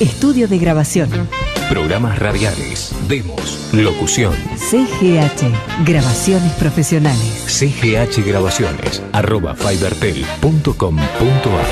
Estudio de grabación. Programas radiales, demos, locución. CGH, grabaciones profesionales. CGH Grabaciones, arroba fibertel.com.ar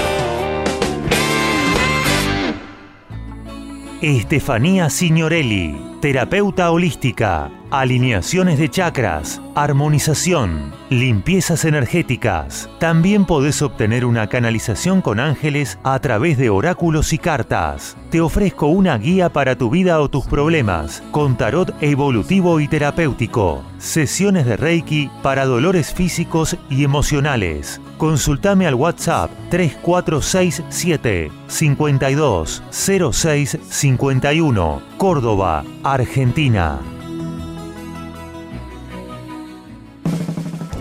Estefanía Signorelli, terapeuta holística, alineaciones de chakras, armonización, limpiezas energéticas. También podés obtener una canalización con ángeles a través de oráculos y cartas. Te ofrezco una guía para tu vida o tus problemas, con tarot evolutivo y terapéutico. Sesiones de Reiki para dolores físicos y emocionales. Consultame al WhatsApp 3467 52 06 51, Córdoba, Argentina.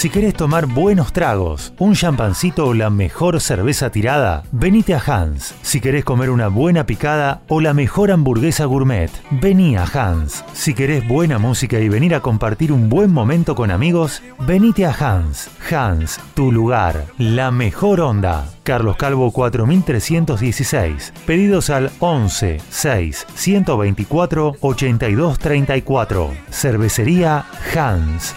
Si querés tomar buenos tragos, un champancito o la mejor cerveza tirada, venite a Hans. Si querés comer una buena picada o la mejor hamburguesa gourmet, vení a Hans. Si querés buena música y venir a compartir un buen momento con amigos, venite a Hans. Hans, tu lugar, la mejor onda. Carlos Calvo 4316. Pedidos al 11 6 124 82 34. Cervecería Hans.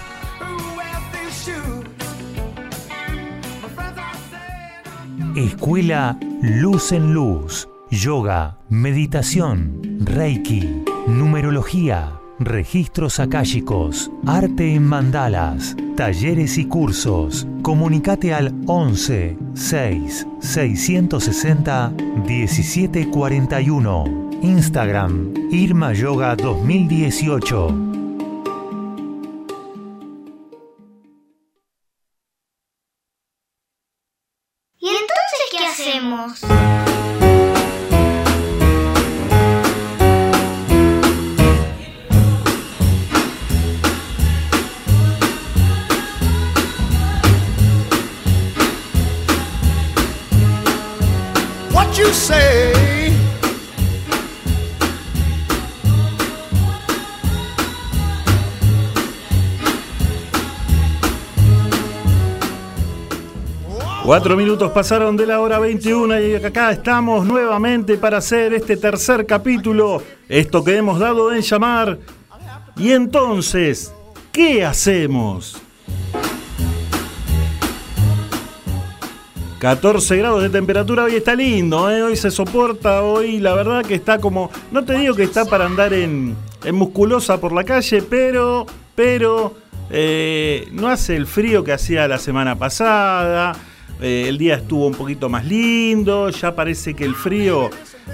Escuela Luz en Luz, Yoga, Meditación, Reiki, Numerología, Registros akáshicos, Arte en Mandalas, Talleres y Cursos. Comunicate al 11 6 660 1741. Instagram Irma Yoga 2018. Hacemos? Cuatro minutos pasaron de la hora 21 y acá estamos nuevamente para hacer este tercer capítulo, esto que hemos dado en llamar. Y entonces, ¿qué hacemos? 14 grados de temperatura, hoy está lindo, ¿eh? hoy se soporta, hoy la verdad que está como, no te digo que está para andar en, musculosa por la calle, pero, pero, eh, no hace el frío que hacía la semana pasada, eh, el día estuvo un poquito más lindo, ya parece que el frío,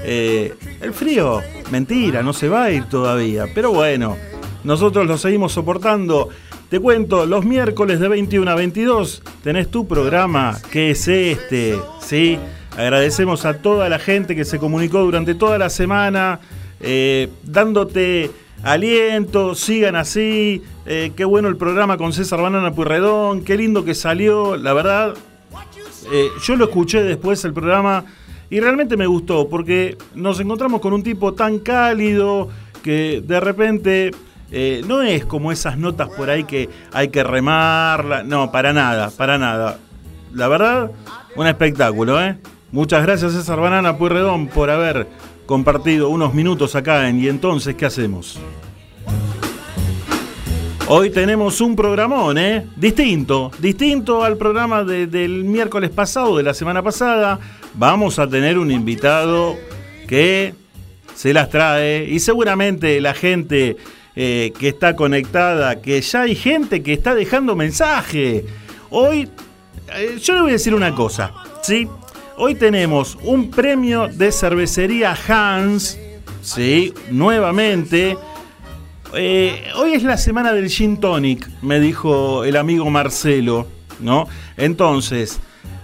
eh, el frío, mentira, no se va a ir todavía, pero bueno, nosotros lo seguimos soportando. Te cuento, los miércoles de 21 a 22 tenés tu programa, que es este, ¿sí? Agradecemos a toda la gente que se comunicó durante toda la semana, eh, dándote aliento, sigan así, qué bueno el programa con César Banana Purredón, qué lindo que salió, la verdad, eh, yo lo escuché después el programa y realmente me gustó porque nos encontramos con un tipo tan cálido que de repente eh, no es como esas notas por ahí que hay que remarla, no, para nada, para nada. La verdad, un espectáculo, ¿eh? Muchas gracias César Banana Purredón por haber compartido unos minutos acá en Y entonces, ¿qué hacemos? Hoy tenemos un programón, ¿eh? Distinto, distinto al programa del miércoles pasado, de la semana pasada. Vamos a tener un invitado que se las trae y seguramente la gente eh, que está conectada, que ya hay gente que está dejando mensaje. Hoy, eh, yo le voy a decir una cosa, ¿sí? Hoy tenemos un premio de cervecería Hans, ¿sí? Nuevamente. Eh, hoy es la semana del Gin Tonic, me dijo el amigo Marcelo, ¿no? Entonces,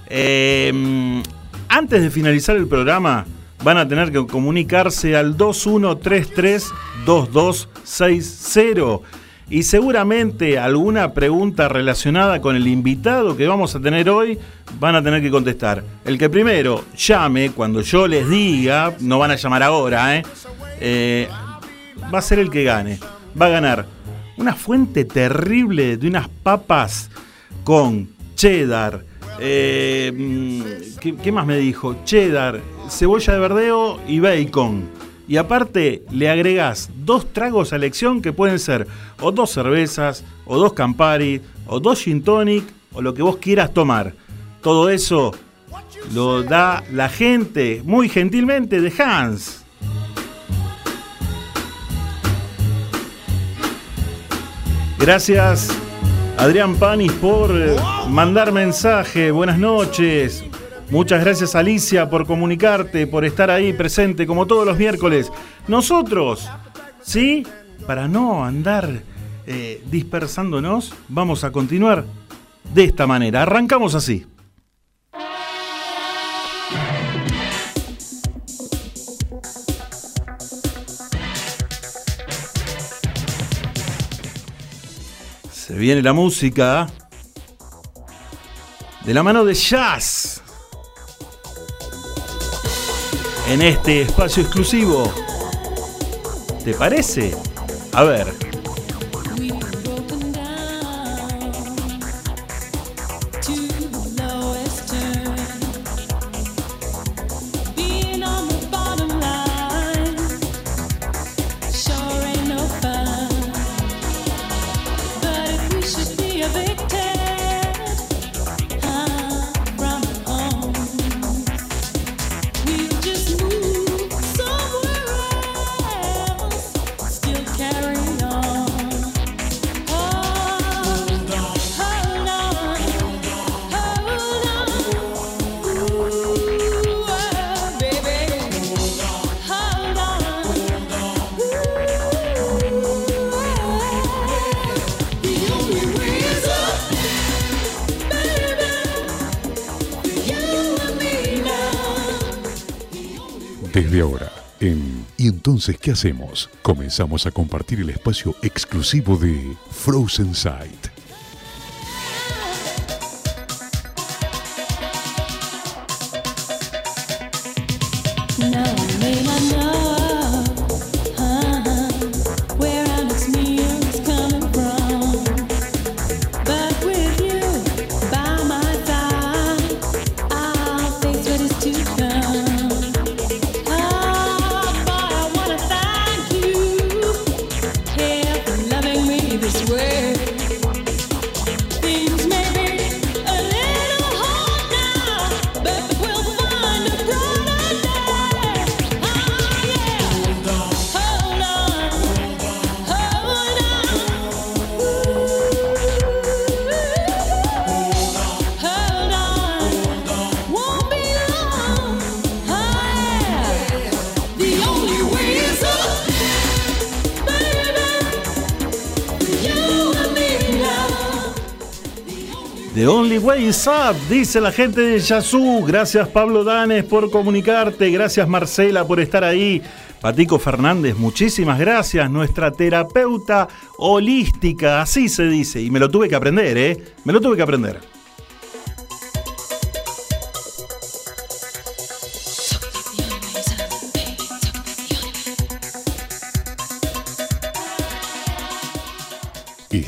em, antes de finalizar el programa, van a tener que comunicarse al 2133-2260 y seguramente alguna pregunta relacionada con el invitado que vamos a tener hoy van a tener que contestar. El que primero llame cuando yo les diga, no van a llamar ahora, ¿eh? Eh, va a ser el que gane. Va a ganar una fuente terrible de unas papas con cheddar. Eh, mm, ¿qué, ¿Qué más me dijo? Cheddar, cebolla de verdeo y bacon. Y aparte le agregás dos tragos a elección que pueden ser o dos cervezas, o dos Campari, o dos gin tonic, o lo que vos quieras tomar. Todo eso lo da la gente muy gentilmente de Hans. Gracias Adrián Panis por eh, mandar mensaje. Buenas noches. Muchas gracias Alicia por comunicarte, por estar ahí presente como todos los miércoles. Nosotros, ¿sí? Para no andar eh, dispersándonos, vamos a continuar de esta manera. Arrancamos así. Se viene la música de la mano de Jazz en este espacio exclusivo. ¿Te parece? A ver. Entonces qué hacemos? Comenzamos a compartir el espacio exclusivo de Frozen Sight. Way is Up, dice la gente de Yazoo. Gracias Pablo Danes por comunicarte. Gracias Marcela por estar ahí. Patico Fernández, muchísimas gracias. Nuestra terapeuta holística, así se dice. Y me lo tuve que aprender, ¿eh? Me lo tuve que aprender.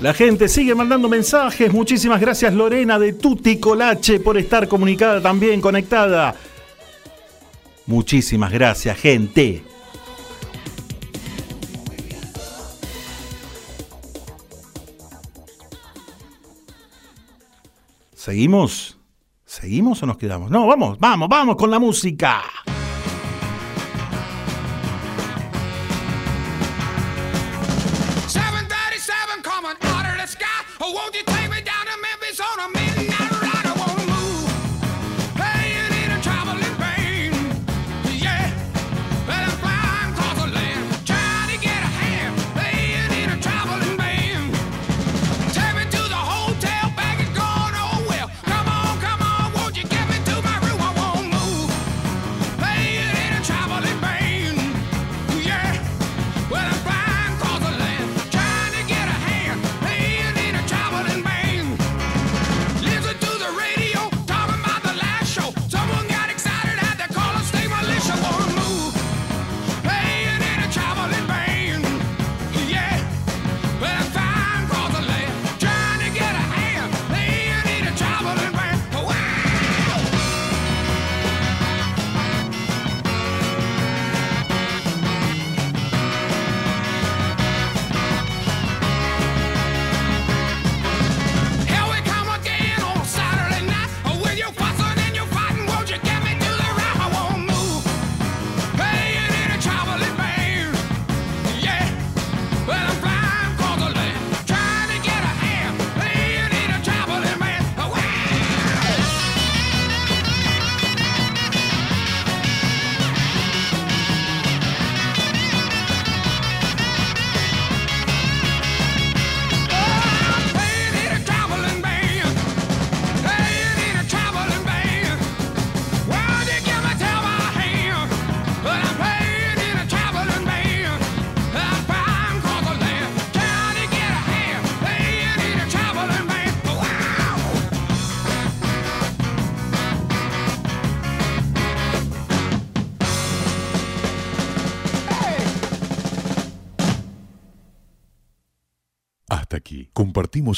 La gente sigue mandando mensajes. Muchísimas gracias Lorena de Tuti Colache por estar comunicada también, conectada. Muchísimas gracias, gente. ¿Seguimos? ¿Seguimos o nos quedamos? No, vamos, vamos, vamos con la música.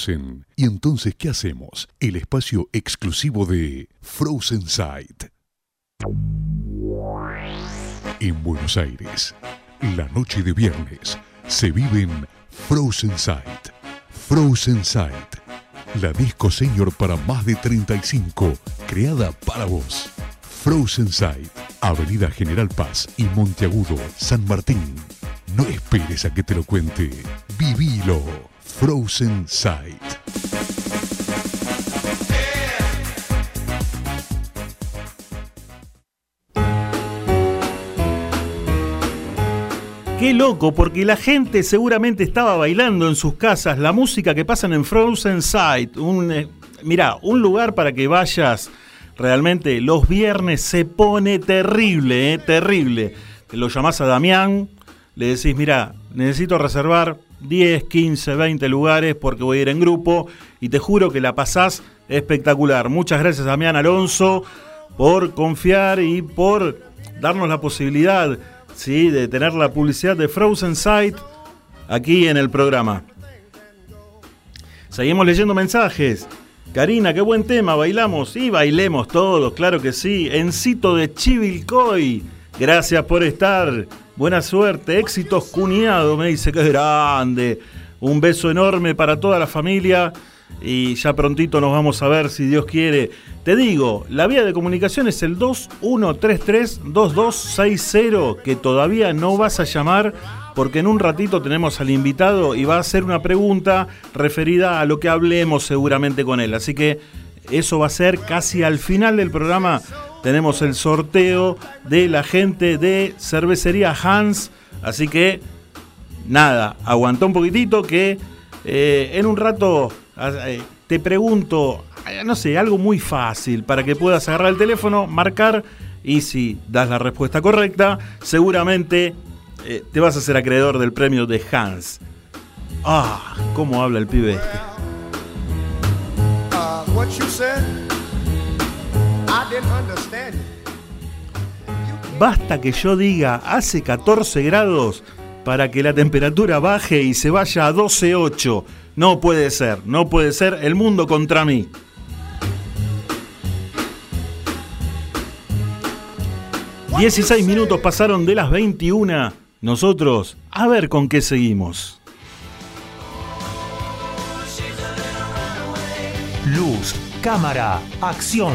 En ¿Y entonces qué hacemos? El espacio exclusivo de Frozen Sight. En Buenos Aires, la noche de viernes, se vive en Frozen Sight. Frozen Sight, la disco señor para más de 35, creada para vos. Frozen Sight, Avenida General Paz y Monteagudo, San Martín. No esperes a que te lo cuente, vivilo. Frozen Sight. Qué loco, porque la gente seguramente estaba bailando en sus casas la música que pasan en Frozen Sight. Un, eh, mira, un lugar para que vayas realmente los viernes se pone terrible, eh, terrible. Te lo llamás a Damián, le decís, mira, necesito reservar 10, 15, 20 lugares porque voy a ir en grupo y te juro que la pasás espectacular. Muchas gracias Damián Alonso por confiar y por darnos la posibilidad ¿sí? de tener la publicidad de Frozen Sight aquí en el programa. Seguimos leyendo mensajes. Karina, qué buen tema, bailamos y bailemos todos, claro que sí. Encito de Chivilcoy, gracias por estar. Buena suerte, éxitos cuñado, me dice que es grande. Un beso enorme para toda la familia y ya prontito nos vamos a ver si Dios quiere. Te digo, la vía de comunicación es el 2133-2260, que todavía no vas a llamar porque en un ratito tenemos al invitado y va a hacer una pregunta referida a lo que hablemos seguramente con él. Así que eso va a ser casi al final del programa. Tenemos el sorteo de la gente de cervecería Hans. Así que nada, aguantó un poquitito que eh, en un rato eh, te pregunto, eh, no sé, algo muy fácil para que puedas agarrar el teléfono, marcar y si das la respuesta correcta, seguramente te vas a ser acreedor del premio de Hans. Ah, cómo habla el pibe este. Uh, Basta que yo diga hace 14 grados para que la temperatura baje y se vaya a 12.8. No puede ser, no puede ser el mundo contra mí. ...16 minutos pasaron de las 21... ...nosotros, a ver con qué seguimos. Luz, cámara, acción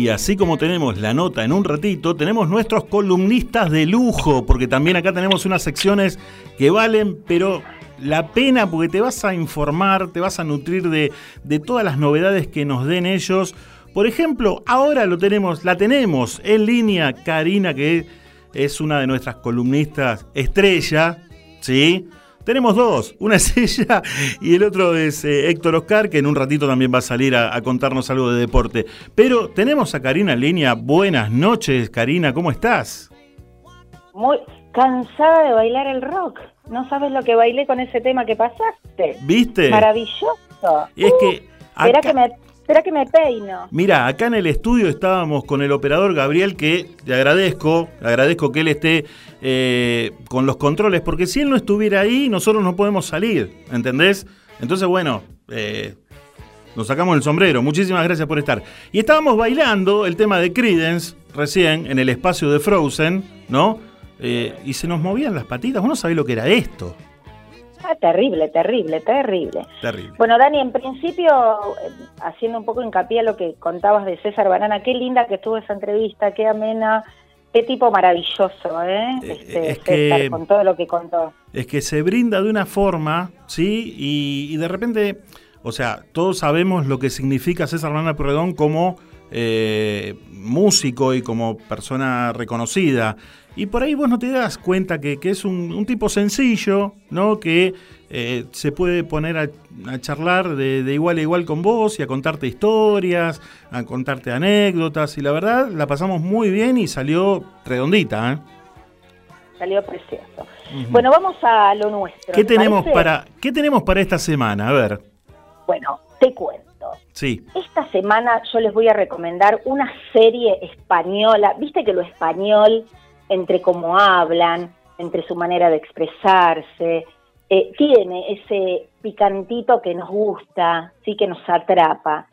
Y así como tenemos la nota en un ratito, tenemos nuestros columnistas de lujo, porque también acá tenemos unas secciones que valen, pero la pena porque te vas a informar, te vas a nutrir de, todas las novedades que nos den ellos. Por ejemplo, ahora lo tenemos, la tenemos en línea Karina, que es una de nuestras columnistas estrella, ¿sí? Tenemos dos, una es ella y el otro es eh, Héctor Oscar, que en un ratito también va a salir a, contarnos algo de deporte. Pero tenemos a Karina en línea. Buenas noches, Karina, ¿cómo estás? Muy cansada de bailar el rock. No sabes lo que bailé con ese tema que pasaste. ¿Viste? Maravilloso. es que... Acá... que me Espera que me peino. Mira, acá en el estudio estábamos con el operador Gabriel, que le agradezco, le agradezco que él esté eh, con los controles, porque si él no estuviera ahí, nosotros no podemos salir, ¿entendés? Entonces, bueno, eh, nos sacamos el sombrero. Muchísimas gracias por estar. Y estábamos bailando el tema de Credence recién en el espacio de Frozen, ¿no? Eh, y se nos movían las patitas. Uno sabe lo que era esto. Ah, terrible, terrible, terrible. Terrible. Bueno, Dani, en principio, eh, haciendo un poco hincapié a lo que contabas de César Banana, qué linda que estuvo esa entrevista, qué amena, qué tipo maravilloso, ¿eh? eh este, es que, con todo lo que contó. Es que se brinda de una forma, ¿sí? Y, de repente, o sea, todos sabemos lo que significa César Banana Purredón como eh, músico y como persona reconocida. Y por ahí vos no te das cuenta que, es un, tipo sencillo, ¿no? Que eh, se puede poner a, charlar de, igual a igual con vos y a contarte historias, a contarte anécdotas. Y la verdad, la pasamos muy bien y salió redondita, ¿eh? Salió precioso. Bueno, vamos a lo nuestro. ¿Qué tenemos, para, ¿Qué tenemos para esta semana? A ver. Bueno, te cuento. Sí. Esta semana yo les voy a recomendar una serie española. Viste que lo español entre cómo hablan, entre su manera de expresarse, eh, tiene ese picantito que nos gusta, sí que nos atrapa.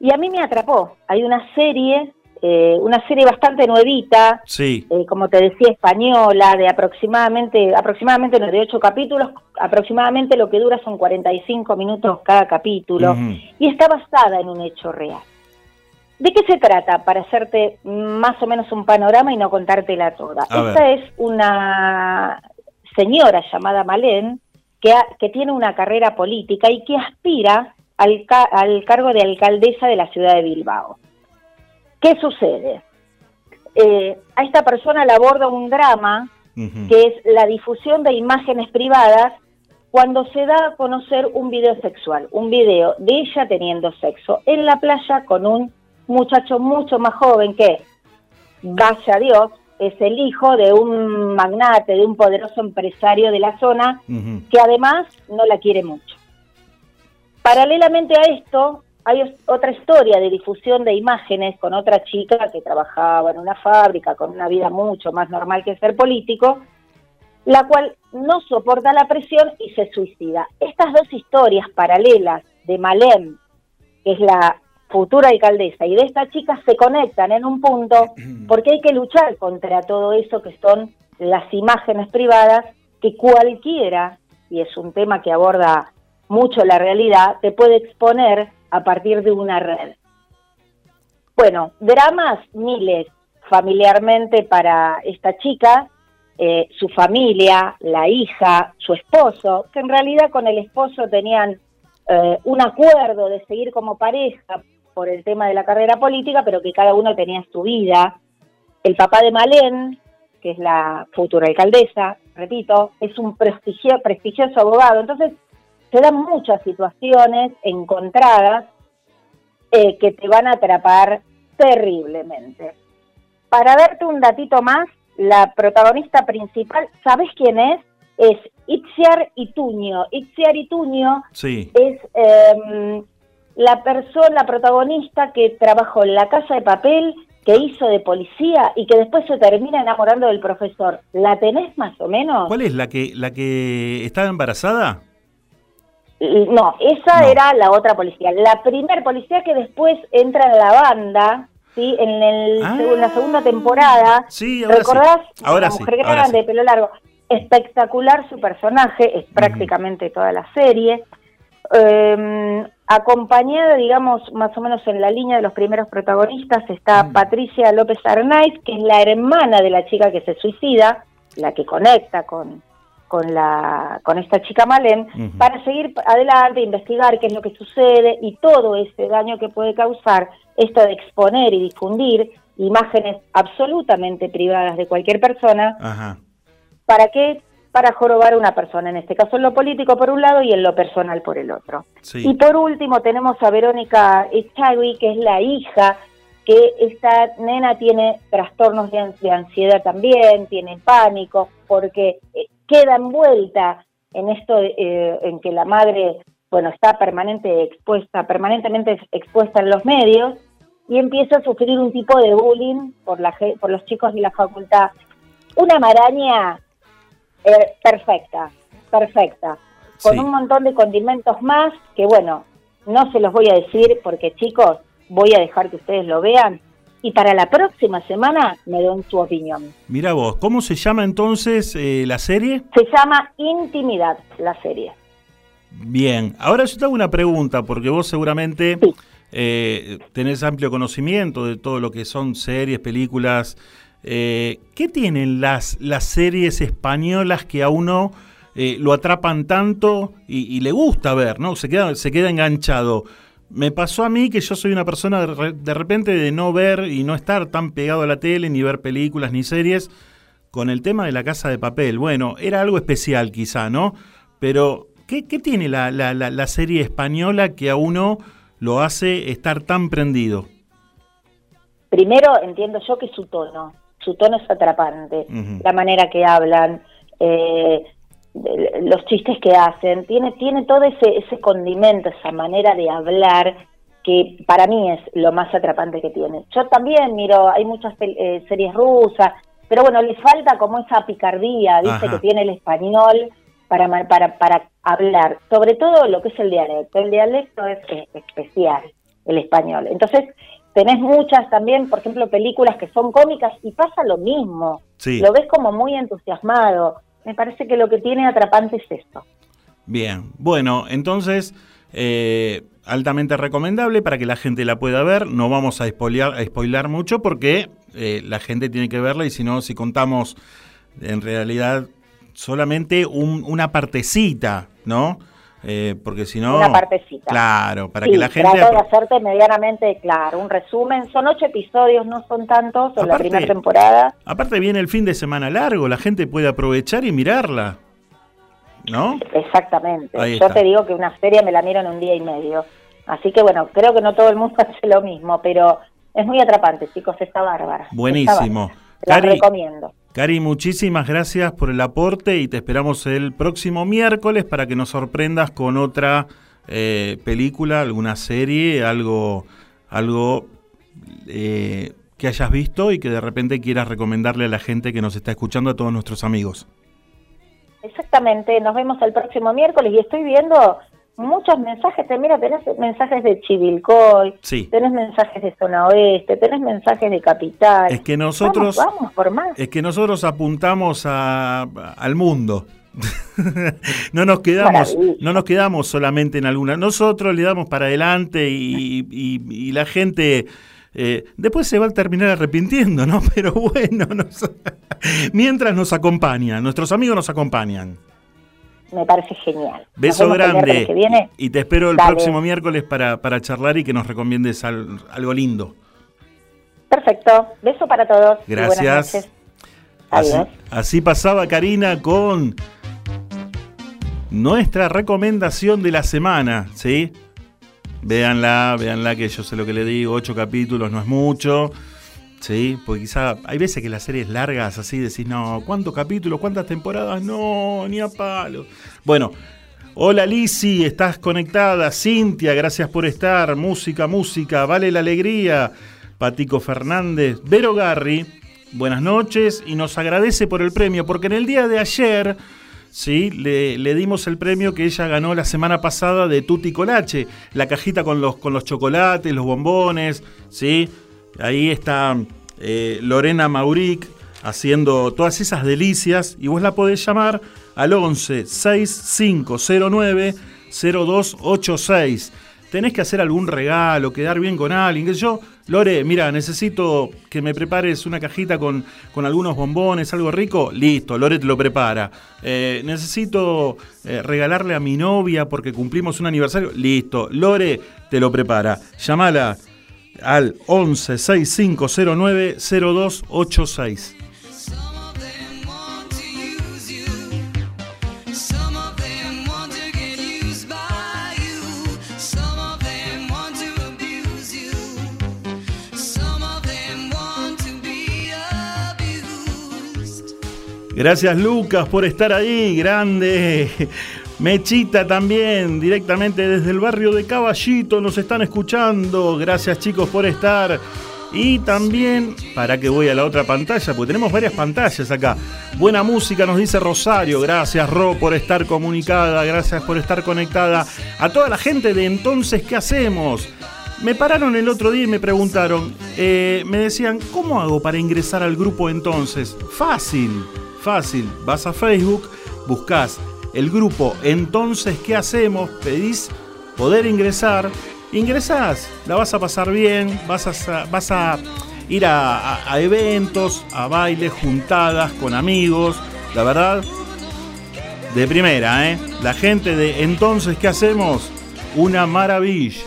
Y a mí me atrapó. Hay una serie, eh, una serie bastante nuevita, sí. Eh, como te decía, española, de aproximadamente, aproximadamente de ocho capítulos, aproximadamente lo que dura son 45 minutos cada capítulo, y está basada en un hecho real. ¿De qué se trata? Para hacerte más o menos un panorama y no contártela toda. Esta es una señora llamada Malén que, que tiene una carrera política y que aspira al, al, cargo de alcaldesa de la ciudad de Bilbao. ¿Qué sucede? Eh, a esta persona le aborda un drama que es la difusión de imágenes privadas cuando se da a conocer un video sexual, un video de ella teniendo sexo en la playa con un muchacho mucho más joven que vaya Dios, es el hijo de un magnate, de un poderoso empresario de la zona, que además no la quiere mucho. Paralelamente a esto, hay otra historia de difusión de imágenes con otra chica que trabajaba en una fábrica con una vida mucho más normal que ser político, la cual no soporta la presión y se suicida. Estas dos historias paralelas de Malem, que es la futura alcaldesa, y de esta chica se conectan en un punto porque hay que luchar contra todo eso que son las imágenes privadas que cualquiera, y es un tema que aborda mucho la realidad, te puede exponer a partir de una red. Bueno, dramas miles familiarmente para esta chica, eh, su familia, la hija, su esposo, que en realidad con el esposo tenían eh, un acuerdo de seguir como pareja por el tema de la carrera política, pero que cada uno tenía su vida. El papá de Malén, que es la futura alcaldesa, repito, es un prestigioso abogado. Entonces, se dan muchas situaciones encontradas eh, que te van a atrapar terriblemente. Para darte un datito más, la protagonista principal, ¿sabes quién es? Es Itziar Ituño. Itziar Ituño sí. es em, la persona, la protagonista que trabajó en la casa de papel, que hizo de policía y que después se termina enamorando del profesor. ¿La tenés más o menos? ¿Cuál es la que la que estaba embarazada? No, esa era la otra policía. La primer policía que después entra en la banda, ¿sí? En, el, Ah. la segunda temporada. Sí, ahora ¿Recordás? sí. Ahora la sí, mujer ahora grande, sí. de pelo largo. Espectacular su personaje, es prácticamente toda la serie. Eh, acompañada, digamos, más o menos en la línea de los primeros protagonistas, está Patricia López Arnaiz, que es la hermana de la chica que se suicida, la que conecta con, con, la, con esta chica Malén, Ujú. para seguir adelante, investigar qué es lo que sucede y todo ese daño que puede causar esto de exponer y difundir imágenes absolutamente privadas de cualquier persona, Ajá. ¿para qué? Para jorobar a una persona, en este caso en lo político por un lado y en lo personal por el otro. Sí. Y por último tenemos a Verónica Echagui, que es la hija, que esta nena tiene trastornos de, ans- de ansiedad también, tiene pánico, porque eh, queda envuelta en esto eh, en que la madre, bueno, está permanente expuesta, permanentemente expuesta en los medios y empieza a sufrir un tipo de bullying por, la, por los chicos de la facultad. Una maraña eh, perfecta, perfecta, con Sí. un montón de condimentos más que, bueno, no se los voy a decir porque, chicos, voy a dejar que ustedes lo vean y para la próxima semana me den su opinión. Mira vos, ¿cómo se llama entonces eh, la serie? Se llama Intimidad la serie. Bien, ahora yo te hago una pregunta, porque vos seguramente Sí. eh, tenés amplio conocimiento de todo lo que son series, películas. Eh, ¿Qué tienen las, series españolas que a uno eh, lo atrapan tanto y, le gusta ver, ¿no? Se queda, enganchado. Me pasó a mí que yo soy una persona de, re- de repente de no ver y no estar tan pegado a la tele, ni ver películas ni series, con el tema de la casa de papel. Bueno, era algo especial quizá, ¿no? Pero, ¿qué, tiene la- la serie española que a uno lo hace estar tan prendido? Primero entiendo yo que su tono, su tono es atrapante, la manera que hablan, eh, los chistes que hacen, tiene, tiene todo ese, ese condimento, esa manera de hablar que para mí es lo más atrapante que tiene. Yo también miro, hay muchas eh, series rusas, pero bueno, le falta como esa picardía. Ajá. Que tiene el español para, ma- para, para hablar, sobre todo lo que es el dialecto. El dialecto es especial, el español. Entonces, tenés muchas también, por ejemplo, películas que son cómicas y pasa lo mismo. Sí. Lo ves como muy entusiasmado. Me parece que lo que tiene atrapante es esto. Bien, bueno, entonces, eh, altamente recomendable para que la gente la pueda ver. No vamos a spoilear, a spoilar mucho porque eh, la gente tiene que verla y si no, si contamos en realidad solamente un- una partecita, ¿no? Eh, porque si no... Una partecita. Claro, para Sí, que la gente... trato de hacerte medianamente claro, un resumen. Son ocho episodios, no son tantos, en la primera temporada. Aparte viene el fin de semana largo, la gente puede aprovechar y mirarla, ¿no? Exactamente. Ahí Yo está. te digo que una serie me la miro en un día y medio. Así que bueno, creo que no todo el mundo hace lo mismo, pero Es muy atrapante, chicos, está bárbara. Buenísimo. La recomiendo. Cari, muchísimas gracias por el aporte y te esperamos el próximo miércoles para que nos sorprendas con otra eh, película, alguna serie, algo, algo eh, que hayas visto y que de repente quieras recomendarle a la gente que nos está escuchando, a todos nuestros amigos. Exactamente, nos vemos el próximo miércoles y estoy viendo muchos mensajes, mira, tenés mensajes de Chivilcoy, tenés mensajes de Zona Oeste, tenés mensajes de Capital. Es que nosotros, vamos, por más. Es que nosotros apuntamos a, al mundo. no nos quedamos, no nos quedamos solamente en alguna. Nosotros le damos para adelante y, la gente eh, después se va a terminar arrepintiendo, ¿no? Pero bueno, mientras nos acompañan, nuestros amigos nos acompañan me parece genial. Beso grande. y te espero el próximo miércoles para, para, charlar y que nos recomiendes algo lindo. Perfecto. Beso para todos. Gracias. Así, pasaba Karina con nuestra recomendación de la semana, ¿sí? Véanla, véanla que yo sé lo que le digo, ocho capítulos no es mucho. Sí, porque quizá hay veces que las series largas así decís, no, ¿cuántos capítulos? ¿Cuántas temporadas? No, ni a palo. Bueno, hola Lisi, estás conectada. Cintia, gracias por estar. Música, música, vale la alegría. Patico Fernández, Vero Garri, buenas noches y nos agradece por el premio, porque en el día de ayer. Sí, le, le, dimos el premio que ella ganó la semana pasada de Tutti Colache, la cajita con los, con los chocolates, los bombones, ¿sí? Ahí está eh, Lorena Mauric haciendo todas esas delicias y vos la podés llamar al 11 6509 0286. Tenés que hacer algún regalo, quedar bien con alguien, que yo, Lore, mira, necesito que me prepares una cajita con, con algunos bombones, algo rico, listo, Lore te lo prepara. Eh, necesito eh, regalarle a mi novia porque cumplimos un aniversario, listo, Lore te lo prepara. Llamala al 11 6509 0286. Gracias Lucas por estar ahí, grande. Mechita también, directamente desde el barrio de Caballito, nos están escuchando. Gracias chicos por estar. Y también, para que voy a la otra pantalla, porque tenemos varias pantallas acá. Buena música, nos dice Rosario. Gracias, Ro, por estar comunicada. Gracias por estar conectada. A toda la gente de entonces, ¿qué hacemos? Me pararon el otro día y me preguntaron, eh, me decían, ¿cómo hago para ingresar al grupo entonces? Fácil, fácil. Vas a Facebook, buscas el grupo Entonces, ¿qué hacemos? Pedís poder ingresar. Ingresás, la vas a pasar bien, vas a, vas a ir a, eventos, a bailes, juntadas con amigos. La verdad, de primera, ¿eh? La gente de Entonces, ¿qué hacemos? Una maravilla.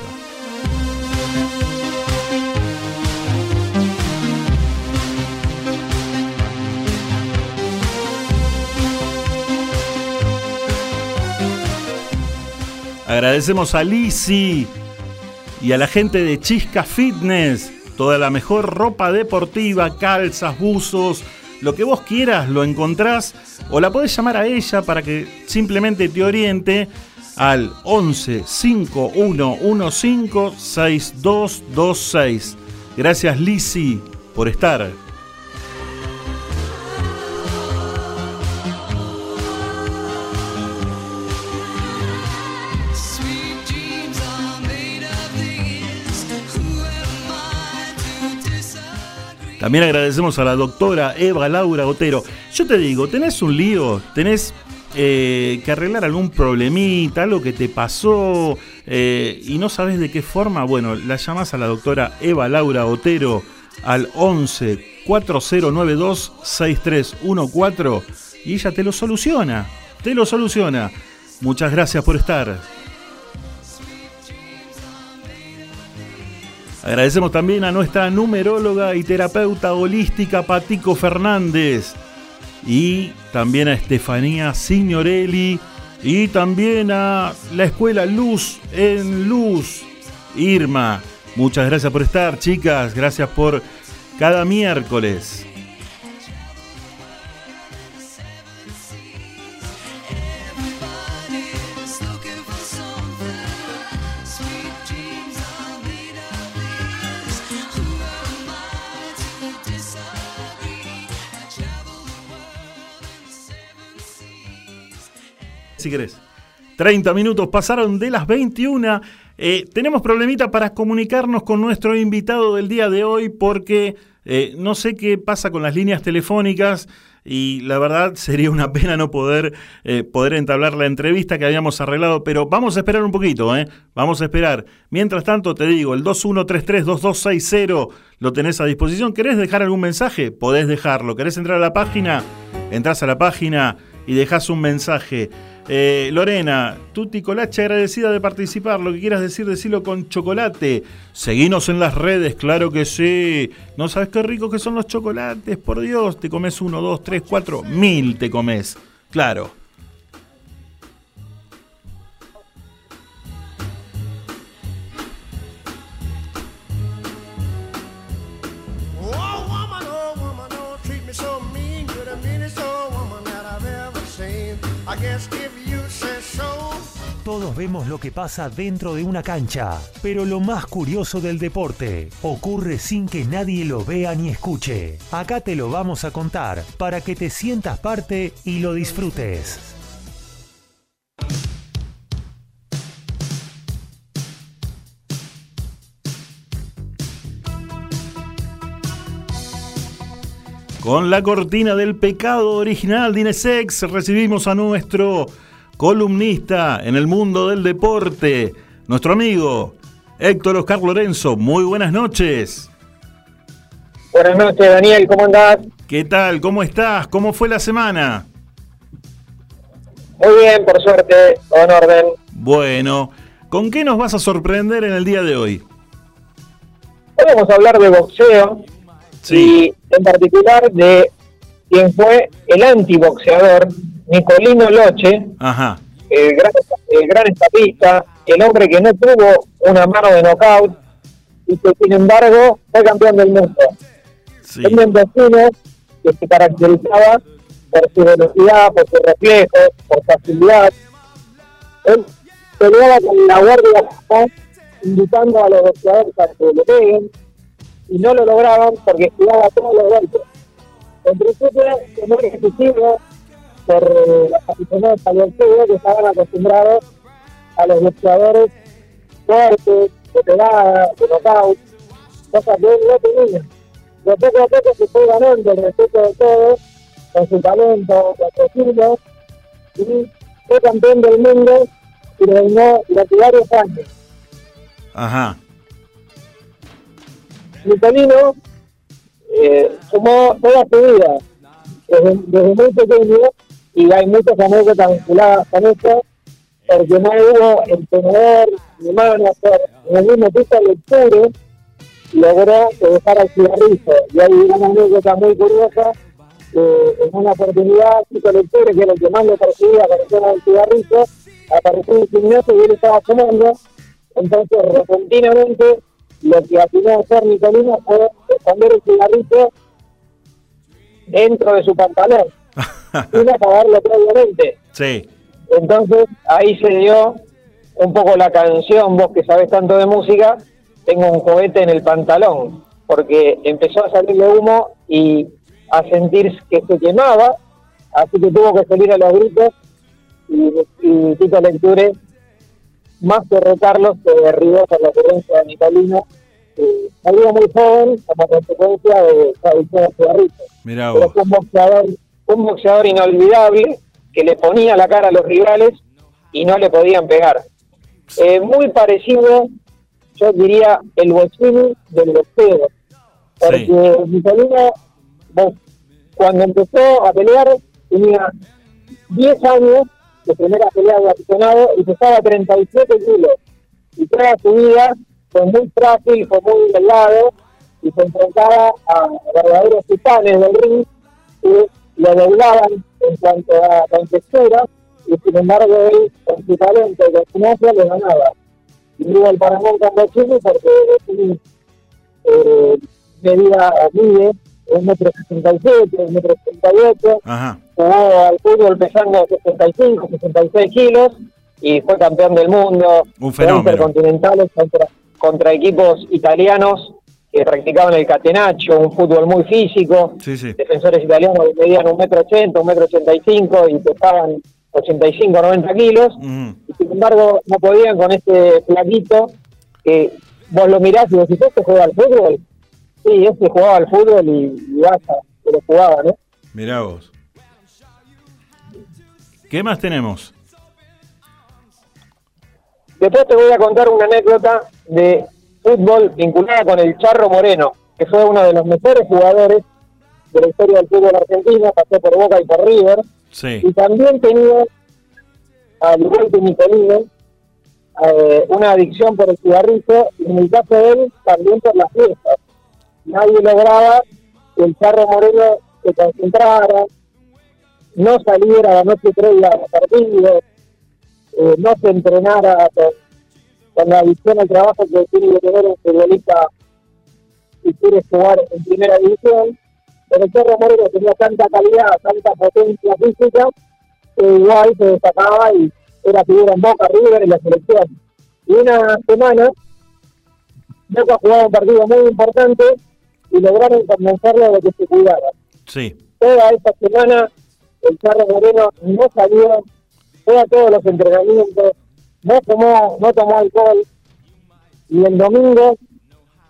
Agradecemos a Lisi y a la gente de Chisca Fitness. Toda la mejor ropa deportiva, calzas, buzos, lo que vos quieras lo encontrás o la podés llamar a ella para que simplemente te oriente al 11 5115 6226. Gracias Lisi por estar. También agradecemos a la doctora Eva Laura Otero. Yo te digo, tenés un lío, tenés eh, que arreglar algún problemita, algo que te pasó eh, y no sabes de qué forma, bueno, la llamas a la doctora Eva Laura Otero al 11 4092 6314 y ella te lo soluciona, te lo soluciona. Muchas gracias por estar. Agradecemos también a nuestra numeróloga y terapeuta holística Patico Fernández y también a Estefanía Signorelli y también a la escuela Luz en Luz. Irma, Muchas gracias por estar, chicas. Gracias por cada miércoles. Si querés. 30 minutos pasaron de las 21. Eh, tenemos problemita para comunicarnos con nuestro invitado del día de hoy porque eh, no sé qué pasa con las líneas telefónicas y la verdad sería una pena no poder, eh, poder entablar la entrevista que habíamos arreglado, pero vamos a esperar un poquito, ¿eh? Vamos a esperar. Mientras tanto, te digo, el 2133-2260 lo tenés a disposición. ¿Querés dejar algún mensaje? Podés dejarlo. ¿Querés entrar a la página? Entrás a la página y dejás un mensaje. Eh, Lorena, Tuti Colache, agradecida de participar. Lo que quieras decir, decilo con chocolate. Seguinos en las redes, claro que sí. ¿No sabes qué rico que son los chocolates? Por Dios, te comes uno, dos, tres, cuatro, mil te comes. Claro. Todos vemos lo que pasa dentro de una cancha, pero lo más curioso del deporte ocurre sin que nadie lo vea ni escuche. Acá te lo vamos a contar para que te sientas parte y lo disfrutes. Con la cortina del pecado original de Inesex recibimos a nuestro columnista en el mundo del deporte, nuestro amigo Héctor Oscar Lorenzo. Muy buenas noches. Buenas noches, Daniel, ¿cómo andás? ¿Qué tal? ¿Cómo estás? ¿Cómo fue la semana? Muy bien, por suerte, todo en orden. Bueno, ¿con qué nos vas a sorprender en el día de hoy? Hoy vamos a hablar de boxeo y en particular de quien fue el antiboxeador Nicolino Loche, El, gran, el gran el hombre que no tuvo una mano de knockout y que sin embargo fue campeón del mundo. Sí. Un que se caracterizaba por su velocidad, por sus reflejos, por facilidad. Él peleaba con la guardia invitando a los boxeadores a que le peguen y no lo lograban porque jugaba todos los golpes. En principio, muy excesivo, por los aficionados al que estaban acostumbrados a los boxeadores fuertes, de pegada, de knockout, cosas que él no tenía. De poco a poco se fue ganando el respeto de todos, con su talento, con su estilo, y fue campeón del mundo y reinó durante varios años. Ajá. Nicolino eh, sumó toda su vida, desde, desde muy pequeño, y hay muchas anécdotas vinculadas con eso, porque no hubo entrenador ni manager, en el mismo tipo de logró dejar al cigarrillo. Y hay una anécdota muy curiosa, que en una oportunidad, Chico Lecture, que era el que más lo percibía con el del cigarrillo, apareció en el y él estaba fumando, entonces repentinamente lo que atinó a hacer Nicolino fue esconder el cigarrillo dentro de su pantalón sin apagarlo previamente. Sí. Entonces ahí se dio un poco la canción, vos que sabés tanto de música, tengo un cohete en el pantalón, porque empezó a salirle humo y a sentir que se quemaba, así que tuvo que salir a los gritos y, y Tito Lecture, más que retarlos, se derribó por la ocurrencia de Nicolino, que salió muy joven como consecuencia de la adicción a cigarrillos. Pero fue un boxeador un boxeador inolvidable que le ponía la cara a los rivales y no le podían pegar. Eh, muy parecido, yo diría, el boxeo del boxeo. Porque Nicolino, cuando empezó a pelear, tenía 10 años de primera pelea de aficionado y pesaba 37 kilos. Y toda su vida fue muy frágil, fue muy delgado y se enfrentaba a verdaderos titanes del ring lo doblaban en cuanto a la textura y sin embargo él con su talento y con su magia le ganaba. iba al Paramount cuando chico porque eh, medía, mide un metro sesenta y siete, un metro sesenta y ocho, jugó al fútbol pesando 65, 66 kilos y fue campeón del mundo, un fenómeno. intercontinentales contra, contra equipos italianos que practicaban el catenaccio, un fútbol muy físico, defensores italianos que medían un metro ochenta, un metro ochenta y cinco y pesaban 85, 90 kilos, y sin embargo no podían con este flaquito que vos lo mirás y decís, ¿este juega al fútbol? Sí, este jugaba al fútbol y, y basta, pero jugaba, ¿no? Mirá vos. ¿Qué más tenemos? Después te voy a contar una anécdota de fútbol vinculada con el Charro Moreno, que fue uno de los mejores jugadores de la historia del fútbol argentino, pasó por Boca y por River. Y también tenía, al igual que Nicolino, eh, una adicción por el cigarrillo, y en el caso de él, también por las fiestas. Nadie lograba que el Charro Moreno se concentrara, no saliera la noche previa a los partidos, eh, no se entrenara con, la adicción al trabajo que tiene que tener un futbolista si quiere jugar en primera división. Pero el Cerro Moreno tenía tanta calidad, tanta potencia física, que igual se destacaba y era figura en Boca River en la selección. Y una semana, Boca jugaba un partido muy importante y lograron convencerlo de que se cuidara. Sí. Toda esta semana el Cerro Moreno no salió fue a todos los entrenamientos, no tomó, no tomó alcohol y el domingo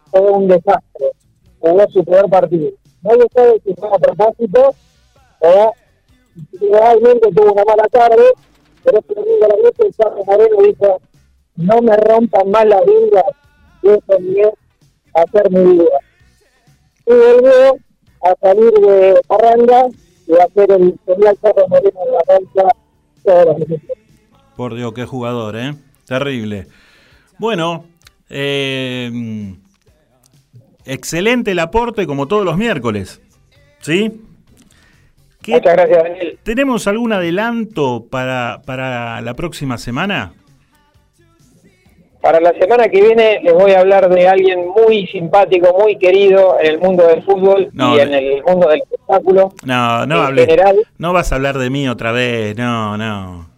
fue un desastre, jugó su peor partido. Nadie sabe si fue a propósito o realmente tuvo una mala tarde, pero este domingo a la noche el Charro Moreno dijo, no me rompan más la vida, yo también hacer mi vida. Y volvió a salir de Parranda y a hacer el genial Charro Moreno en la cancha por Dios, qué jugador, ¿eh? Terrible. Bueno, eh, excelente el aporte como todos los miércoles. ¿Sí? Muchas gracias, Daniel. ¿Tenemos algún adelanto para, para la próxima semana? Para la semana que viene les voy a hablar de alguien muy simpático, muy querido en el mundo del fútbol y en el mundo del espectáculo. No, no No vas a hablar de mí otra vez, no, no.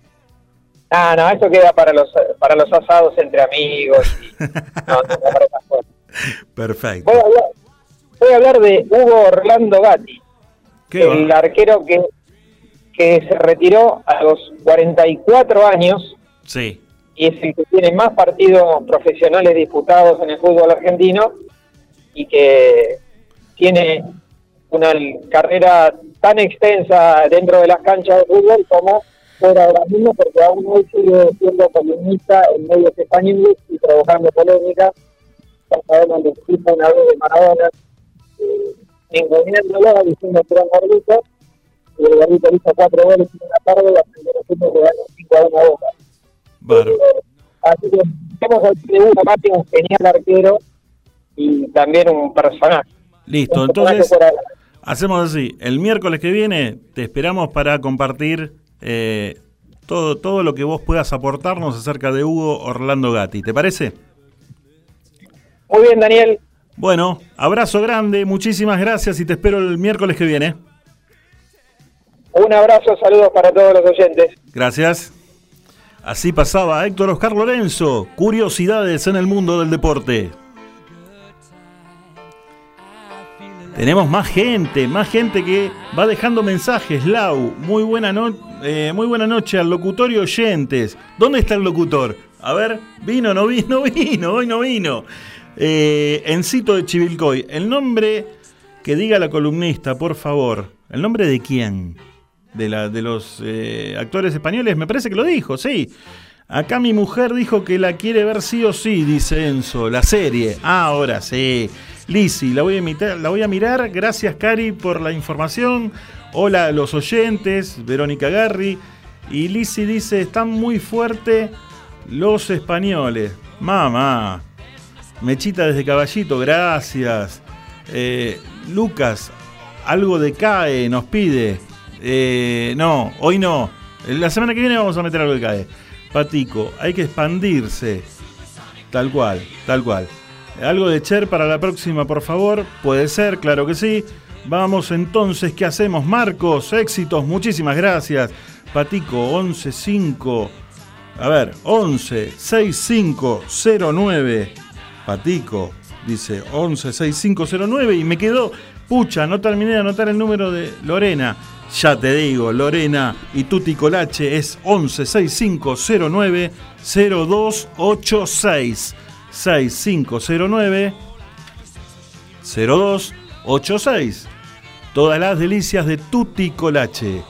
Ah, no, eso queda para los para los asados entre amigos. no, no, para Perfecto. Voy a, hablar, de Hugo Orlando Gatti, el arquero que, que se retiró a los 44 años. Sí y es el que tiene más partidos profesionales disputados en el fútbol argentino y que tiene una carrera tan extensa dentro de las canchas de fútbol como de las mismas, porque aún hoy sigue siendo columnista en medios españoles y provocando polémicas. Sabemos que una vez de Maradona, eh, ninguneándolo, diciendo que era un gordito, y el gordito hizo cuatro goles en una tarde y que los le 5 a 1 boca. Así que tenemos al segundo Mati, un genial arquero y también un personaje. Listo, entonces hacemos así. El miércoles que viene te esperamos para compartir eh, todo, todo lo que vos puedas aportarnos acerca de Hugo Orlando Gatti. ¿Te parece? Muy bien, Daniel. Bueno, abrazo grande, muchísimas gracias y te espero el miércoles que viene. Un abrazo, saludos para todos los oyentes. Gracias. Así pasaba Héctor Oscar Lorenzo, curiosidades en el mundo del deporte. Tenemos más gente, más gente que va dejando mensajes. Lau, muy buena, eh, muy buena noche al locutorio oyentes. ¿Dónde está el locutor? A ver, vino, no vino, vino, hoy no vino. Eh, Encito de Chivilcoy. El nombre que diga la columnista, por favor. ¿El nombre de quién? de, la, de los eh, actores españoles, me parece que lo dijo, sí. Acá mi mujer dijo que la quiere ver sí o sí, dice Enzo, la serie. Ah, ahora sí. Lisi, la voy a mirar. Gracias, Cari, por la información. Hola los oyentes, Verónica Garri. Y Lisi dice, están muy fuertes los españoles. Mamá. Mechita desde Caballito, gracias. Eh, Lucas, algo de CAE nos pide. Eh, no, hoy no. La semana que viene vamos a meter algo de CAE. Patico, hay que expandirse. Tal cual, tal cual. Algo de Cher para la próxima, por favor. Puede ser, claro que sí. Vamos entonces, ¿qué hacemos? Marcos, éxitos, muchísimas gracias. Patico, 115. A ver, 11 6509. Patico, dice 11 6509 y me quedó, pucha, no terminé de anotar el número de Lorena. Ya te digo, Lorena y Tuti Colache es 11 6509 0286. 6509 0286. Todas las delicias de Tutti Colache.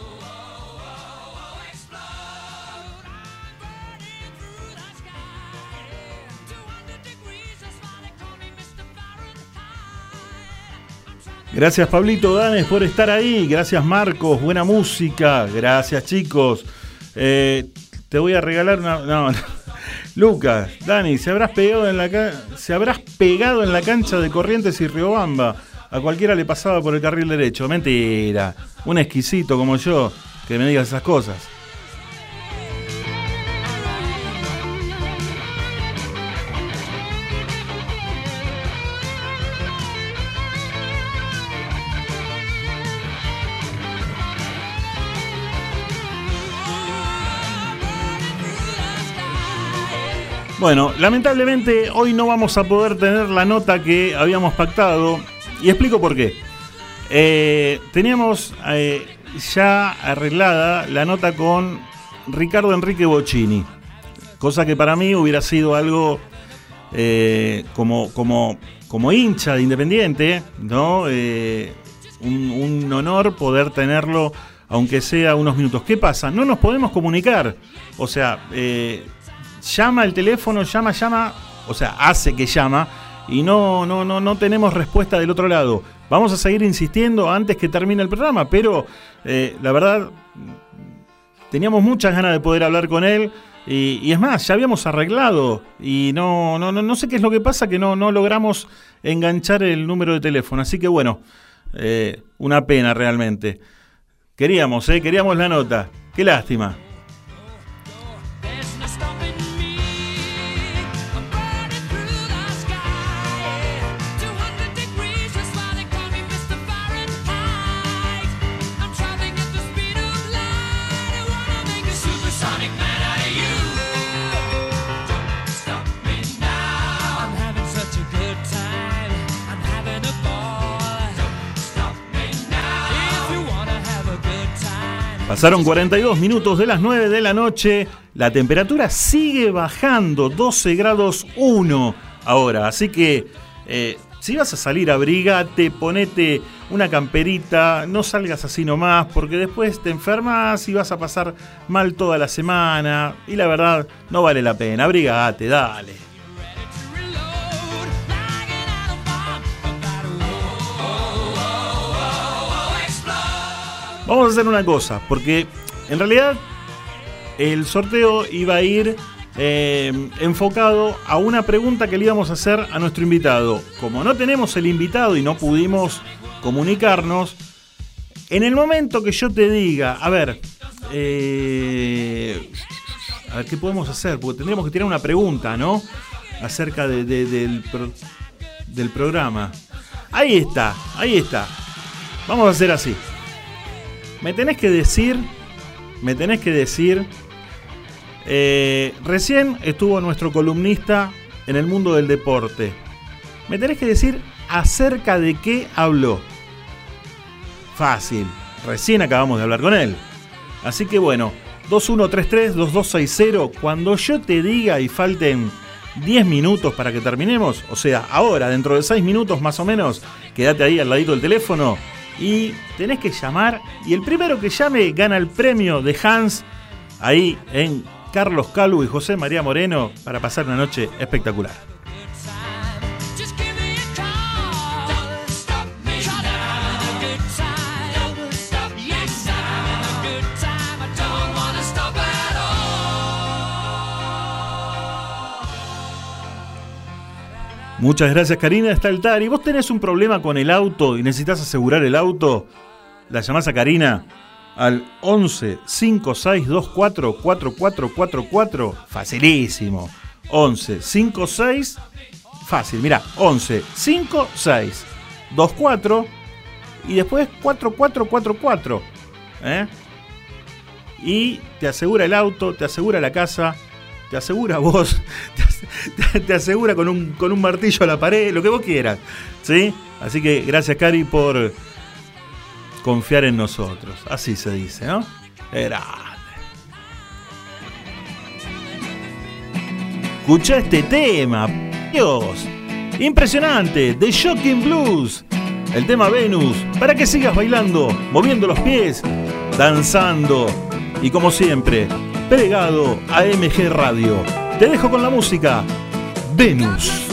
Gracias Pablito Danes por estar ahí. Gracias Marcos, buena música. Gracias chicos. Eh, te voy a regalar una. No, Lucas, Dani, ¿se habrás pegado en la se habrás pegado en la cancha de Corrientes y Riobamba a cualquiera le pasaba por el carril derecho. Mentira. Un exquisito como yo que me diga esas cosas. Bueno, lamentablemente hoy no vamos a poder tener la nota que habíamos pactado y explico por qué. Eh, teníamos eh, ya arreglada la nota con Ricardo Enrique Bocini, cosa que para mí hubiera sido algo eh, como, como, como hincha de Independiente, ¿no? Un, honor poder tenerlo, aunque sea unos minutos. ¿Qué pasa? No nos podemos comunicar. O sea, llama el teléfono, llama, llama, o sea, hace que llama y no, no, no, no tenemos respuesta del otro lado. Vamos a seguir insistiendo antes que termine el programa, pero eh, la verdad teníamos muchas ganas de poder hablar con él. Y, es más, ya habíamos arreglado y no, no, no, sé qué es lo que pasa, que no, no logramos enganchar el número de teléfono. Así que bueno, eh, una pena realmente. Queríamos, eh, queríamos la nota. Qué lástima. Pasaron 42 minutos de las 9 de la noche. La temperatura sigue bajando, 12 grados 1 ahora. Así que eh, si vas a salir, abrigate, ponete una camperita, no salgas así nomás, porque después te enfermas y vas a pasar mal toda la semana. Y la verdad, no vale la pena. Abrigate, dale. Vamos a hacer una cosa, porque en realidad el sorteo iba a ir eh, enfocado a una pregunta que le íbamos a hacer a nuestro invitado. Como no tenemos el invitado y no pudimos comunicarnos, en el momento que yo te diga, a ver, eh, a ver qué podemos hacer, porque tendríamos que tirar una pregunta, ¿no? Acerca del, del programa. Ahí está, ahí está. Vamos a hacer así. Me tenés que decir, me tenés que decir, eh, recién estuvo nuestro columnista en el mundo del deporte. Me tenés que decir acerca de qué habló. Fácil, recién acabamos de hablar con él. Así que bueno, 2133-2260, cuando yo te diga y falten 10 minutos para que terminemos, o sea, ahora, dentro de 6 minutos más o menos, quédate ahí al ladito del teléfono y tenés que llamar y el primero que llame gana el premio de Hans ahí en Carlos Calvo y José María Moreno para pasar una noche espectacular. Muchas gracias Karina, está el TAR. ¿Y vos tenés un problema con el auto y necesitas asegurar el auto? La llamás a Karina al 11 5624 4444. Facilísimo. 11 56 fácil, mira, 11 56 24 y después 4444. ¿eh? Y te asegura el auto, te asegura la casa, te asegura vos, te, asegura con un, con un martillo a la pared, lo que vos quieras. ¿sí? Así que gracias, Cari, por confiar en nosotros. Así se dice, ¿no? Grande. Escucha este tema, Dios. Impresionante, The Shocking Blues. El tema Venus, para que sigas bailando, moviendo los pies, danzando y como siempre, pegado a MG Radio. Te dejo con la música Venus.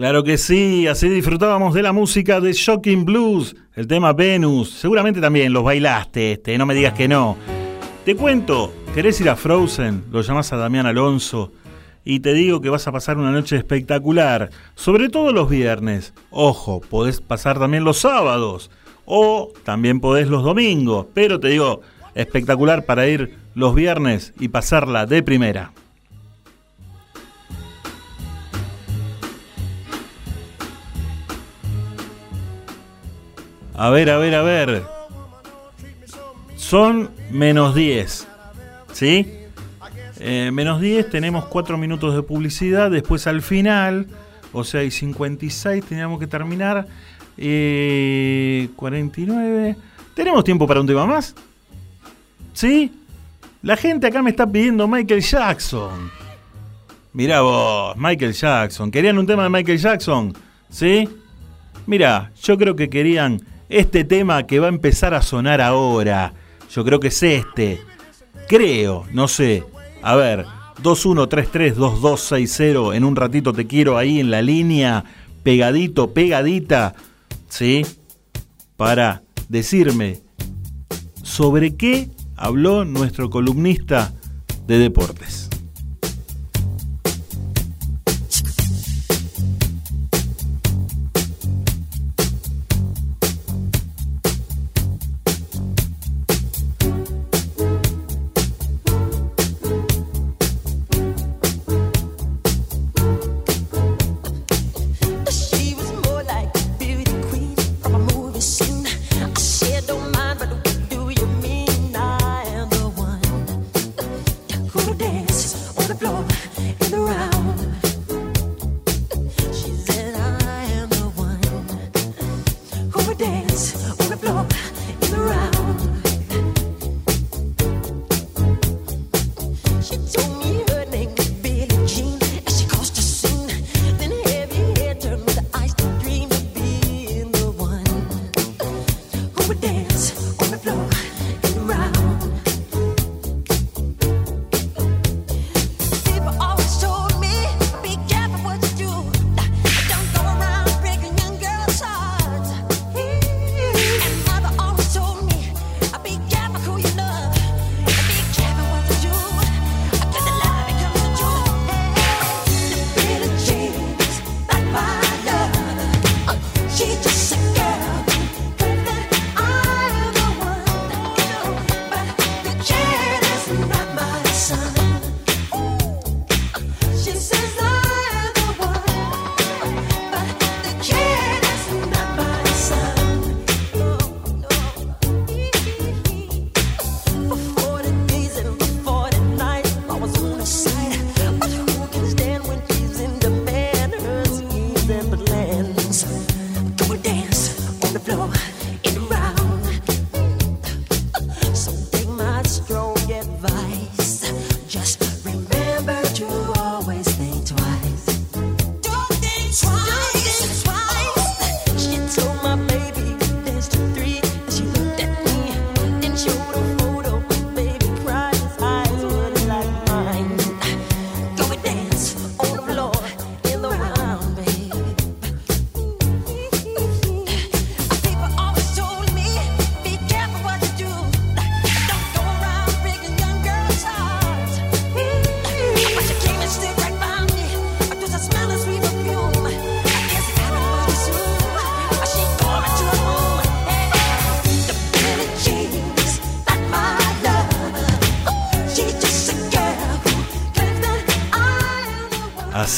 Claro que sí, así disfrutábamos de la música de Shocking Blues, el tema Venus. Seguramente también los bailaste este, no me digas que no. Te cuento, ¿querés ir a Frozen? Lo llamás a Damián Alonso y te digo que vas a pasar una noche espectacular, sobre todo los viernes. Ojo, podés pasar también los sábados o también podés los domingos, pero te digo, espectacular para ir los viernes y pasarla de primera. A ver, a ver, a ver. Son menos 10. ¿Sí? Eh, menos 10, tenemos 4 minutos de publicidad. Después al final, o sea, hay 56, teníamos que terminar. 49. Eh, ¿Tenemos tiempo para un tema más? ¿Sí? La gente acá me está pidiendo Michael Jackson. Mirá vos, Michael Jackson. ¿Querían un tema de Michael Jackson? ¿Sí? Mira, yo creo que querían este tema que va a empezar a sonar ahora. Yo creo que es este. Creo, no sé. A ver, 21332260. En un ratito te quiero ahí en la línea, pegadito, pegadita. ¿Sí? Para decirme sobre qué habló nuestro columnista de deportes.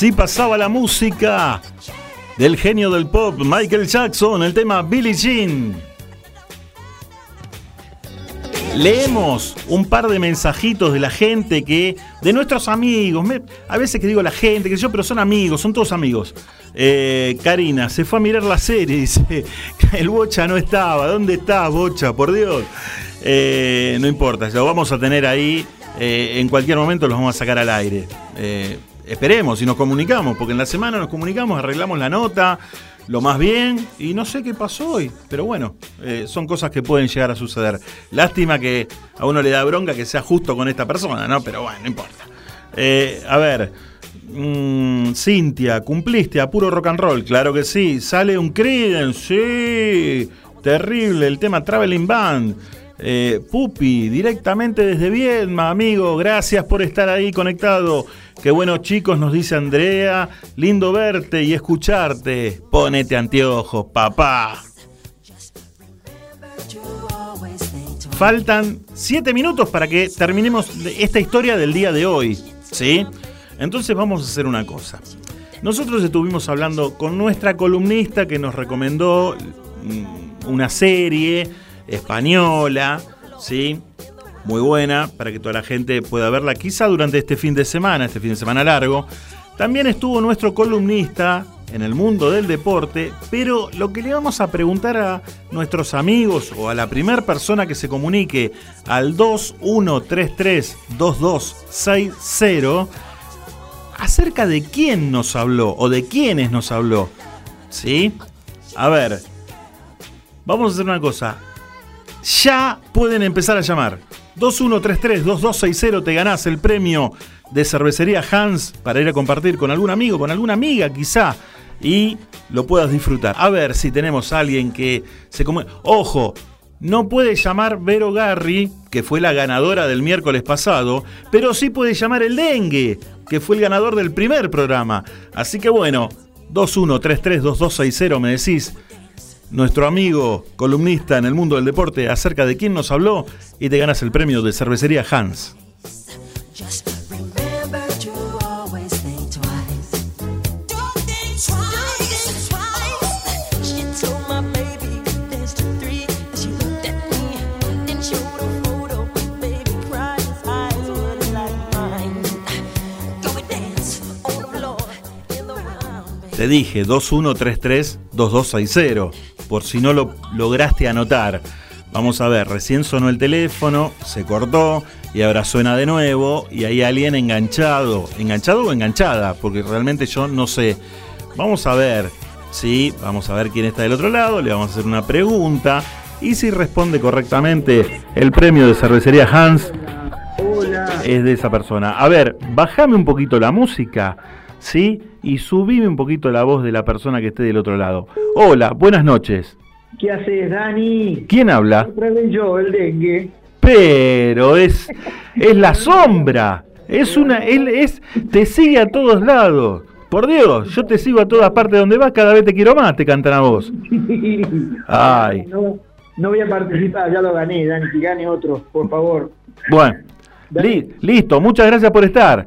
Así pasaba la música del genio del pop, Michael Jackson, el tema Billie Jean. Leemos un par de mensajitos de la gente que, de nuestros amigos, a veces que digo la gente, que yo, pero son amigos, son todos amigos. Eh, Karina, se fue a mirar la serie, dice, el Bocha no estaba, ¿dónde está Bocha? Por Dios. Eh, no importa, lo vamos a tener ahí, eh, en cualquier momento los vamos a sacar al aire. Esperemos y nos comunicamos, porque en la semana nos comunicamos, arreglamos la nota, lo más bien y no sé qué pasó hoy, pero bueno, eh, son cosas que pueden llegar a suceder. Lástima que a uno le da bronca que sea justo con esta persona, ¿no? Pero bueno, no importa. Eh, a ver, mm, Cintia, ¿cumpliste a puro rock and roll? Claro que sí. Sale un Creedence, sí. Terrible, el tema Traveling Band. Eh, Pupi, directamente desde Viedma, amigo, gracias por estar ahí conectado. Qué bueno chicos, nos dice Andrea, lindo verte y escucharte. Ponete anteojos, papá. Faltan siete minutos para que terminemos esta historia del día de hoy, ¿sí? Entonces vamos a hacer una cosa. Nosotros estuvimos hablando con nuestra columnista que nos recomendó mm, una serie española, ¿sí? Muy buena para que toda la gente pueda verla quizá durante este fin de semana, este fin de semana largo. También estuvo nuestro columnista en el mundo del deporte, pero lo que le vamos a preguntar a nuestros amigos o a la primera persona que se comunique al 2133-2260 acerca de quién nos habló o de quiénes nos habló. ¿Sí? A ver, vamos a hacer una cosa ya pueden empezar a llamar. 2133-2260 te ganás el premio de cervecería Hans para ir a compartir con algún amigo, con alguna amiga quizá, y lo puedas disfrutar. A ver si tenemos a alguien que se come. Ojo, no puede llamar Vero Garri, que fue la ganadora del miércoles pasado, pero sí puede llamar el Dengue, que fue el ganador del primer programa. Así que bueno, 2133-2260 me decís nuestro amigo columnista en el mundo del deporte acerca de quién nos habló y te ganas el premio de cervecería Hans. Te dije 2133-2260 por si no lo lograste anotar. Vamos a ver, recién sonó el teléfono, se cortó y ahora suena de nuevo y hay alguien enganchado. ¿Enganchado o enganchada? Porque realmente yo no sé. Vamos a ver, sí, vamos a ver quién está del otro lado, le vamos a hacer una pregunta y si responde correctamente el premio de cervecería Hans es de esa persona. A ver, bájame un poquito la música, ¿sí? y subime un poquito la voz de la persona que esté del otro lado. Hola, buenas noches. ¿Qué haces, Dani? ¿Quién habla? Otra vez yo, el dengue. Pero es, es la sombra. Es una, él es, te sigue a todos lados. Por Dios, yo te sigo a todas partes donde vas, cada vez te quiero más, te cantan a vos. Ay. No, no, voy a participar, ya lo gané, Dani, que gane otro, por favor. Bueno, listo, muchas gracias por estar.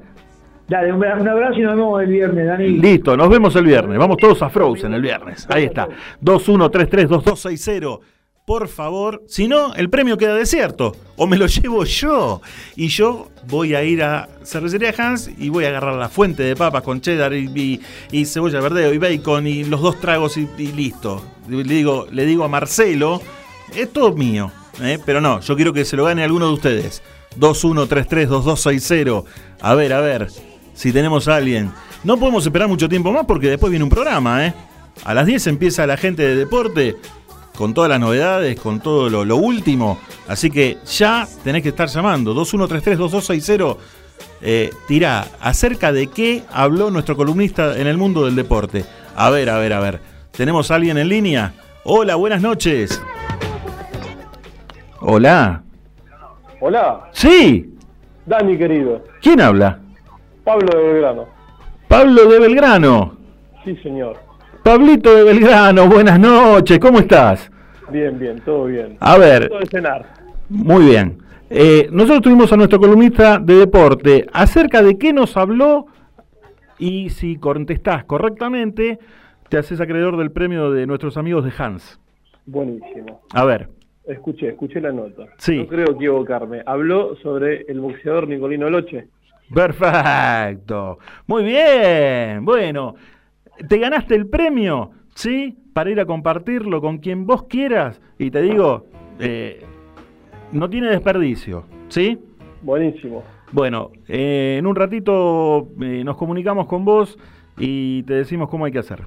Dale, un, abrazo y nos vemos el viernes, Dani. Listo, nos vemos el viernes. Vamos todos a Frozen el viernes. Ahí está. 21332260. Por favor, si no, el premio queda desierto. O me lo llevo yo. Y yo voy a ir a Cervecería Hans y voy a agarrar la fuente de papas con cheddar y, cebolla verdeo y bacon y los dos tragos y, listo. Le digo, le digo a Marcelo, es todo mío. ¿eh? Pero no, yo quiero que se lo gane alguno de ustedes. 21332260. A ver, a ver si tenemos a alguien. No podemos esperar mucho tiempo más porque después viene un programa, ¿eh? A las 10 empieza la gente de deporte con todas las novedades, con todo lo, último. Así que ya tenés que estar llamando. 2133-2260. Eh, tirá, acerca de qué habló nuestro columnista en el mundo del deporte. A ver, a ver, a ver. ¿Tenemos a alguien en línea? Hola, buenas noches. Hola. Hola. Sí. Dani, querido. ¿Quién habla? Pablo de Belgrano. Pablo de Belgrano. Sí, señor. Pablito de Belgrano, buenas noches, ¿cómo estás? Bien, bien, todo bien. A ver. De cenar. Muy bien. Eh, nosotros tuvimos a nuestro columnista de deporte acerca de qué nos habló y si contestás correctamente, te haces acreedor del premio de nuestros amigos de Hans. Buenísimo. A ver. Escuché, escuché la nota. Sí. No creo equivocarme. Habló sobre el boxeador Nicolino Loche. Perfecto. Muy bien. Bueno, te ganaste el premio, ¿sí? Para ir a compartirlo con quien vos quieras. Y te digo, eh, no tiene desperdicio, ¿sí? Buenísimo. Bueno, eh, en un ratito eh, nos comunicamos con vos y te decimos cómo hay que hacer.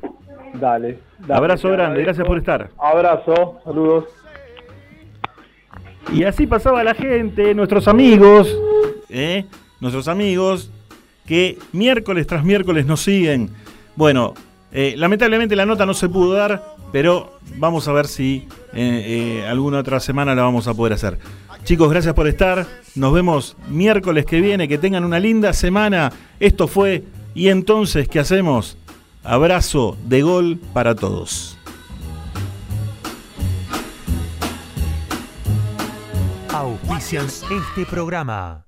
Dale. Abrazo grande, gracias por estar. Abrazo, saludos. Y así pasaba la gente, nuestros amigos, ¿eh? Nuestros amigos que miércoles tras miércoles nos siguen. Bueno, eh, lamentablemente la nota no se pudo dar, pero vamos a ver si eh, alguna otra semana la vamos a poder hacer. Chicos, gracias por estar. Nos vemos miércoles que viene. Que tengan una linda semana. Esto fue Y entonces, ¿qué hacemos? Abrazo de gol para todos. Auspician este programa.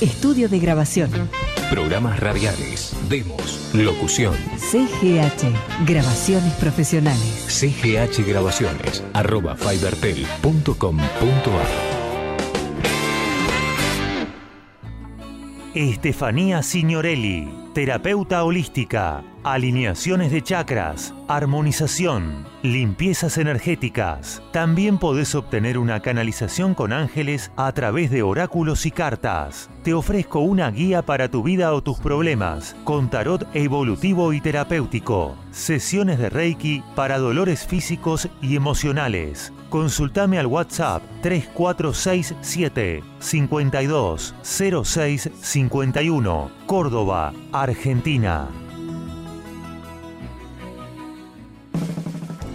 Estudio de grabación. Programas radiales, demos, locución. CGH, grabaciones profesionales. CGH Grabaciones, arroba fibertel.com.ar Estefanía Signorelli, terapeuta holística, alineaciones de chakras, armonización, limpiezas energéticas. También podés obtener una canalización con ángeles a través de oráculos y cartas. Te ofrezco una guía para tu vida o tus problemas, con tarot evolutivo y terapéutico. Sesiones de Reiki para dolores físicos y emocionales. Consultame al WhatsApp 3467 52 06 51, Córdoba, Argentina.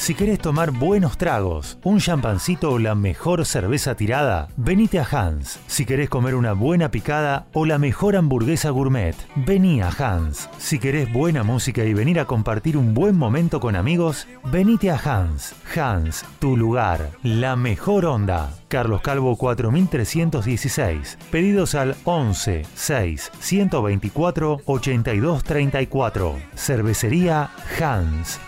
Si querés tomar buenos tragos, un champancito o la mejor cerveza tirada, venite a Hans. Si querés comer una buena picada o la mejor hamburguesa gourmet, vení a Hans. Si querés buena música y venir a compartir un buen momento con amigos, venite a Hans. Hans, tu lugar, la mejor onda. Carlos Calvo 4316. Pedidos al 11 6 124 82 34. Cervecería Hans.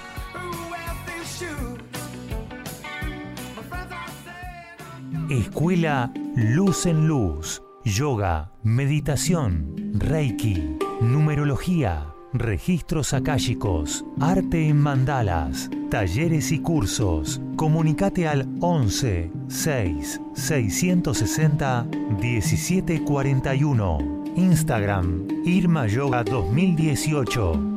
Escuela Luz en Luz. Yoga, meditación, Reiki, numerología, registros akáshicos, arte en mandalas, talleres y cursos. Comunicate al 11 6 660 1741. Instagram Irma Yoga 2018.